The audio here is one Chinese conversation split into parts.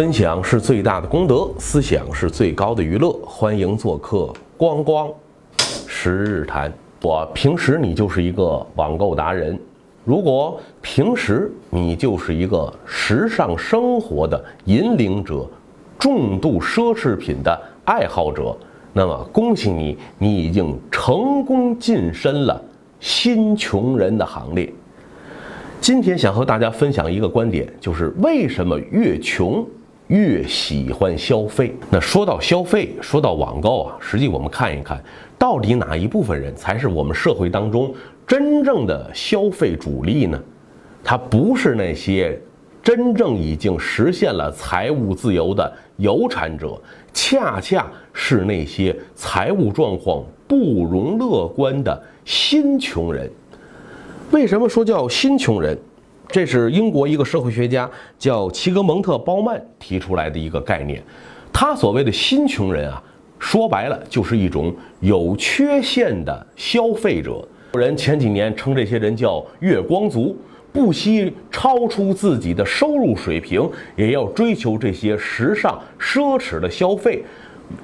分享是最大的功德，思想是最高的娱乐。欢迎做客光光十日谈。我平时你就是一个网购达人，如果平时你就是一个时尚生活的引领者、重度奢侈品的爱好者，那么恭喜你，你已经成功晋升了新穷人的行列。今天想和大家分享一个观点，就是为什么越穷越喜欢消费？那说到消费，说到网购啊，实际我们看一看，到底哪一部分人才是我们社会当中真正的消费主力呢？他不是那些真正已经实现了财务自由的有产者，恰恰是那些财务状况不容乐观的新穷人。为什么说叫新穷人？这是英国一个社会学家叫齐格蒙特·鲍曼提出来的一个概念。他所谓的新穷人啊，说白了就是一种有缺陷的消费者。有人前几年称这些人叫“月光族”，不惜超出自己的收入水平，也要追求这些时尚奢侈的消费，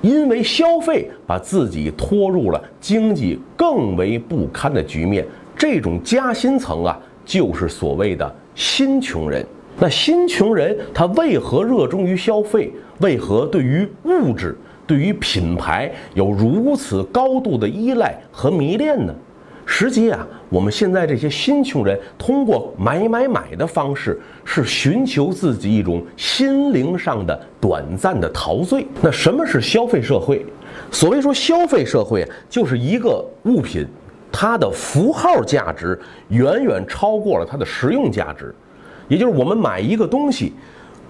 因为消费把自己拖入了经济更为不堪的局面。这种夹心层啊，就是所谓的新穷人。那新穷人他为何热衷于消费？为何对于物质、对于品牌有如此高度的依赖和迷恋呢？实际啊，我们现在这些新穷人通过买买买的方式，是寻求自己一种心灵上的短暂的陶醉。那什么是消费社会？所谓说消费社会，就是一个物品。它的符号价值远远超过了它的实用价值，也就是我们买一个东西，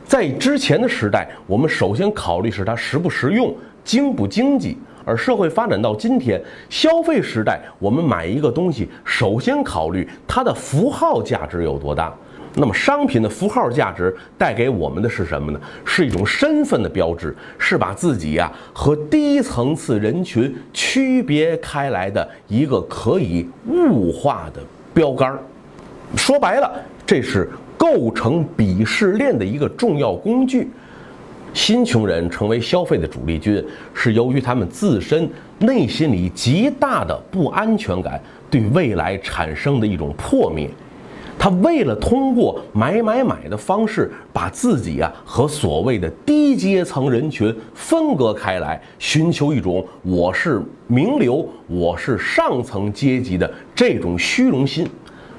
在之前的时代，我们首先考虑是它实不实用、经不经济；而社会发展到今天，消费时代，我们买一个东西，首先考虑它的符号价值有多大。那么，商品的符号价值带给我们的是什么呢？是一种身份的标志，是把自己呀和低层次人群区别开来的一个可以物化的标杆儿。说白了，这是构成鄙视链的一个重要工具。新穷人成为消费的主力军，是由于他们自身内心里极大的不安全感对未来产生的一种破灭。他为了通过买买买的方式，把自己啊和所谓的低阶层人群分割开来，寻求一种我是名流，我是上层阶级的这种虚荣心。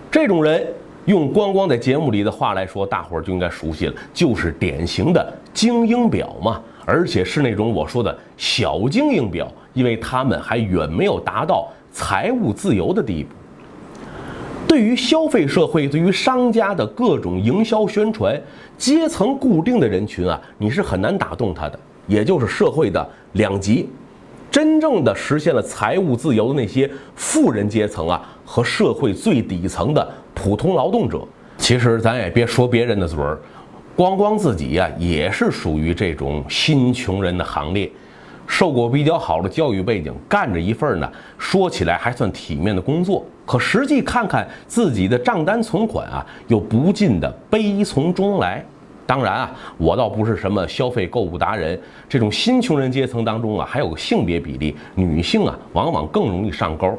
这种人用光光在节目里的话来说，大伙儿就应该熟悉了，就是典型的精英表嘛，而且是那种我说的小精英表，因为他们还远没有达到财务自由的地步。对于消费社会，对于商家的各种营销宣传，阶层固定的人群啊，你是很难打动他的。也就是社会的两极，真正的实现了财务自由的那些富人阶层啊，和社会最底层的普通劳动者。其实咱也别说别人的嘴儿，光光自己呀，也是属于这种新穷人的行列。受过比较好的教育背景，干着一份呢，说起来还算体面的工作，可实际看看自己的账单存款啊，又不禁的悲从中来。当然啊，我倒不是什么消费购物达人，这种新穷人阶层当中啊，还有个性别比例，女性啊，往往更容易上钩。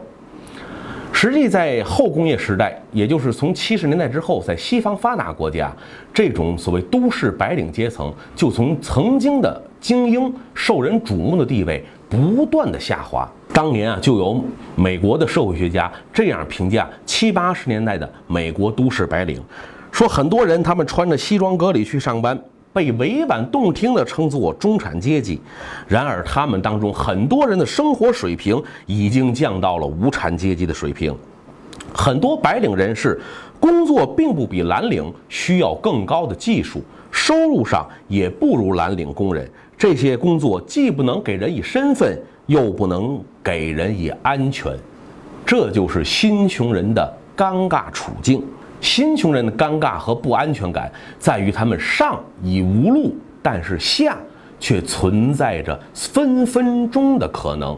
实际在后工业时代，也就是从七十年代之后，在西方发达国家，这种所谓都市白领阶层，就从曾经的精英、受人瞩目的地位，不断的下滑。当年啊，就有美国的社会学家这样评价七八十年代的美国都市白领，说很多人他们穿着西装革履去上班。被委婉动听地称作中产阶级，然而他们当中很多人的生活水平已经降到了无产阶级的水平。很多白领人士工作并不比蓝领需要更高的技术，收入上也不如蓝领工人。这些工作既不能给人以身份，又不能给人以安全，这就是新穷人的尴尬处境。新穷人的尴尬和不安全感在于，他们上已无路，但是下却存在着分分钟的可能。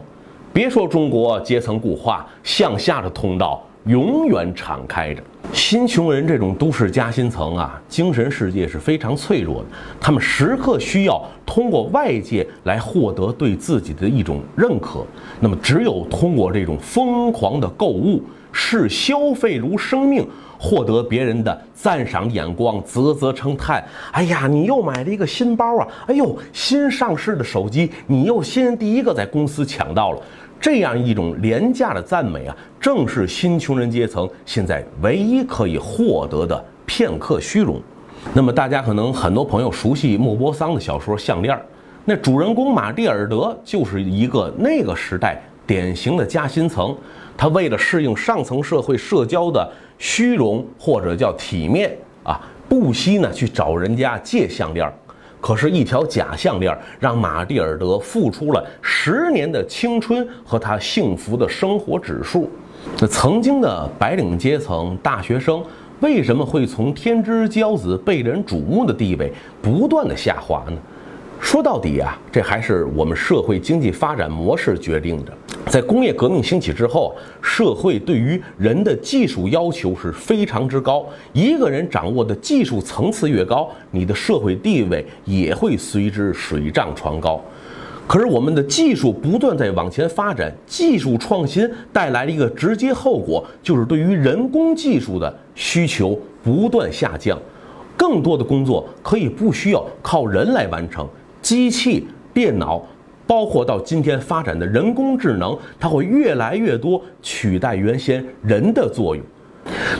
别说中国阶层固化，向下的通道永远敞开着。新穷人这种都市夹心层啊，精神世界是非常脆弱的，他们时刻需要通过外界来获得对自己的一种认可。那么，只有通过这种疯狂的购物，视消费如生命。获得别人的赞赏眼光，啧啧称叹。哎呀，你又买了一个新包啊！哎呦，新上市的手机，你又先第一个在公司抢到了。这样一种廉价的赞美啊，正是新穷人阶层现在唯一可以获得的片刻虚荣。那么，大家可能很多朋友熟悉莫泊桑的小说《项链》，那主人公马蒂尔德就是一个那个时代典型的夹心层。他为了适应上层社会社交的。虚荣或者叫体面啊，不惜呢去找人家借项链可是，一条假项链让马蒂尔德付出了十年的青春和他幸福的生活指数。那曾经的白领阶层大学生，为什么会从天之骄子、被人瞩目的地位不断的下滑呢？说到底啊，这还是我们社会经济发展模式决定的。在工业革命兴起之后，社会对于人的技术要求是非常之高。一个人掌握的技术层次越高，你的社会地位也会随之水涨船高。可是我们的技术不断在往前发展，技术创新带来了一个直接后果，就是对于人工技术的需求不断下降，更多的工作可以不需要靠人来完成。机器、电脑，包括到今天发展的人工智能，它会越来越多取代原先人的作用。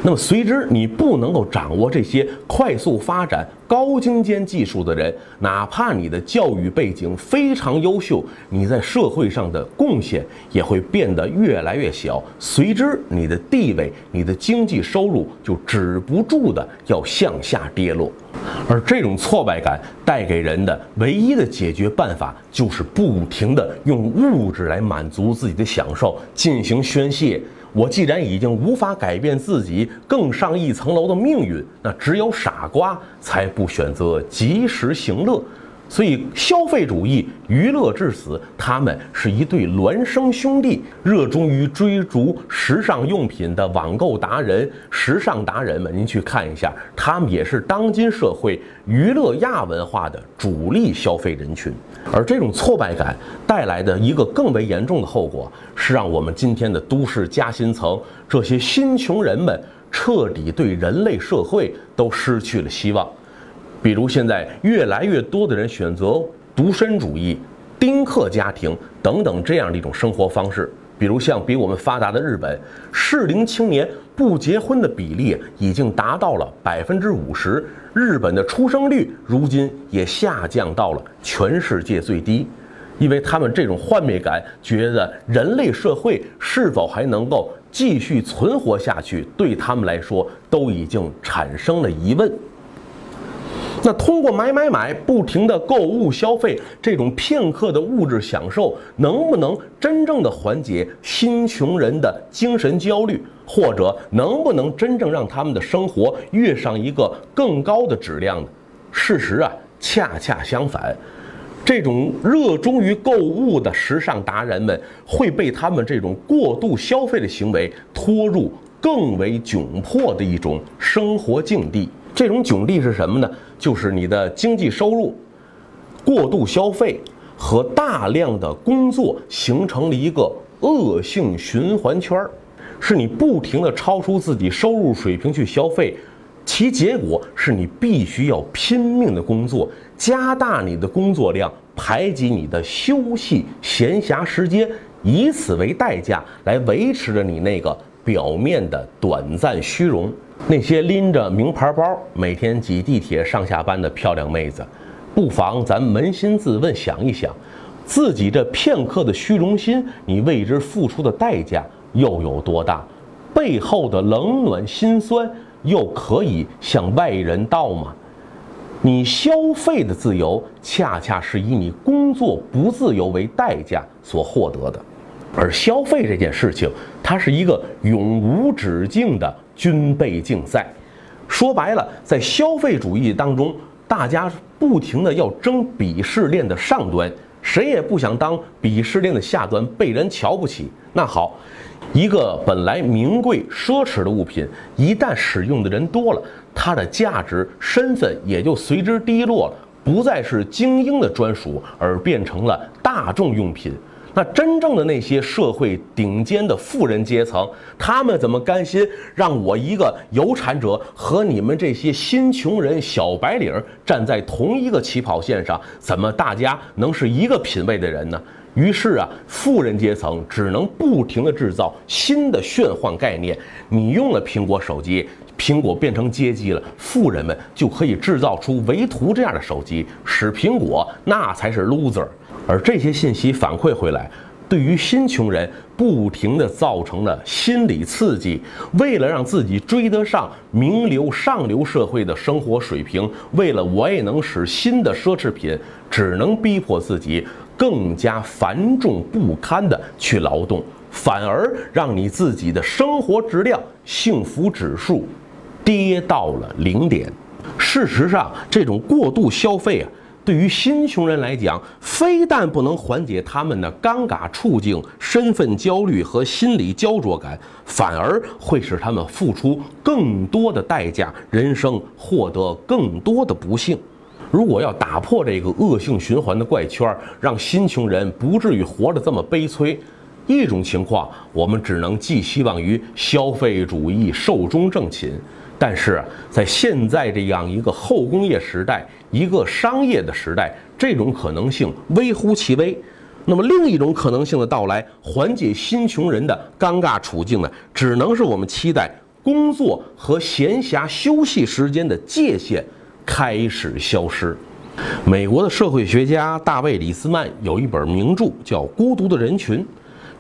那么，随之你不能够掌握这些快速发展、高精尖技术的人，哪怕你的教育背景非常优秀，你在社会上的贡献也会变得越来越小。随之，你的地位、你的经济收入就止不住的要向下跌落。而这种挫败感带给人的唯一的解决办法，就是不停的用物质来满足自己的享受，进行宣泄。我既然已经无法改变自己更上一层楼的命运，那只有傻瓜才不选择及时行乐。所以，消费主义、娱乐至死，他们是一对孪生兄弟。热衷于追逐时尚用品的网购达人、时尚达人们，您去看一下，他们也是当今社会娱乐亚文化的主力消费人群。而这种挫败感带来的一个更为严重的后果，是让我们今天的都市夹心层这些新穷人们彻底对人类社会都失去了希望。比如现在越来越多的人选择独身主义、丁克家庭等等这样的一种生活方式。比如像比我们发达的日本，适龄青年不结婚的比例已经达到了百分之五十，日本的出生率如今也下降到了全世界最低，因为他们这种幻灭感，觉得人类社会是否还能够继续存活下去，对他们来说都已经产生了疑问。那通过买买买，不停的购物消费，这种片刻的物质享受，能不能真正的缓解新穷人的精神焦虑，或者能不能真正让他们的生活跃上一个更高的质量呢？事实啊，恰恰相反，这种热衷于购物的时尚达人们，会被他们这种过度消费的行为拖入更为窘迫的一种生活境地。这种窘地是什么呢？就是你的经济收入过度消费和大量的工作形成了一个恶性循环圈儿，是你不停的超出自己收入水平去消费，其结果是你必须要拼命的工作，加大你的工作量，排挤你的休息闲暇时间，以此为代价来维持着你那个表面的短暂虚荣。那些拎着名牌包、每天挤地铁上下班的漂亮妹子，不妨咱扪心自问，想一想，自己这片刻的虚荣心，你为之付出的代价又有多大？背后的冷暖心酸，又可以向外人道吗？你消费的自由，恰恰是以你工作不自由为代价所获得的。而消费这件事情，它是一个永无止境的。军备竞赛，说白了，在消费主义当中，大家不停的要争鄙视链的上端，谁也不想当鄙视链的下端，被人瞧不起。那好，一个本来名贵奢侈的物品，一旦使用的人多了，它的价值、身份也就随之低落了，不再是精英的专属，而变成了大众用品。那真正的那些社会顶尖的富人阶层，他们怎么甘心让我一个有产者和你们这些新穷人、小白领站在同一个起跑线上？怎么大家能是一个品位的人呢？于是啊，富人阶层只能不停地制造新的炫幻概念。你用了苹果手机，苹果变成阶级了，富人们就可以制造出唯图这样的手机，使苹果那才是 loser。而这些信息反馈回来，对于新穷人不停地造成了心理刺激。为了让自己追得上名流上流社会的生活水平，为了我也能使新的奢侈品，只能逼迫自己更加繁重不堪地去劳动，反而让你自己的生活质量、幸福指数跌到了零点。事实上，这种过度消费啊。对于新穷人来讲，非但不能缓解他们的尴尬处境、身份焦虑和心理焦灼感，反而会使他们付出更多的代价，人生获得更多的不幸。如果要打破这个恶性循环的怪圈，让新穷人不至于活得这么悲催，一种情况，我们只能寄希望于消费主义寿终正寝。但是在现在这样一个后工业时代、一个商业的时代，这种可能性微乎其微。那么另一种可能性的到来，缓解新穷人的尴尬处境呢？只能是我们期待工作和闲暇休息时间的界限开始消失。美国的社会学家大卫·李斯曼有一本名著叫《孤独的人群》，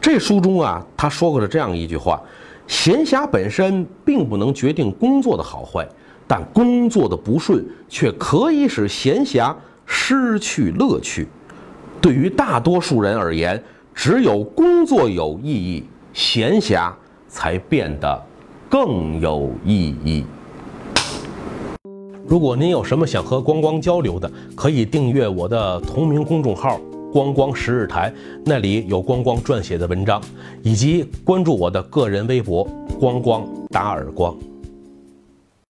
这书中啊，他说过了这样一句话。闲暇本身并不能决定工作的好坏，但工作的不顺却可以使闲暇失去乐趣。对于大多数人而言，只有工作有意义，闲暇才变得更有意义。如果您有什么想和光光交流的，可以订阅我的同名公众号。光光十日台，那里有光光撰写的文章，以及关注我的个人微博“光光打耳光”。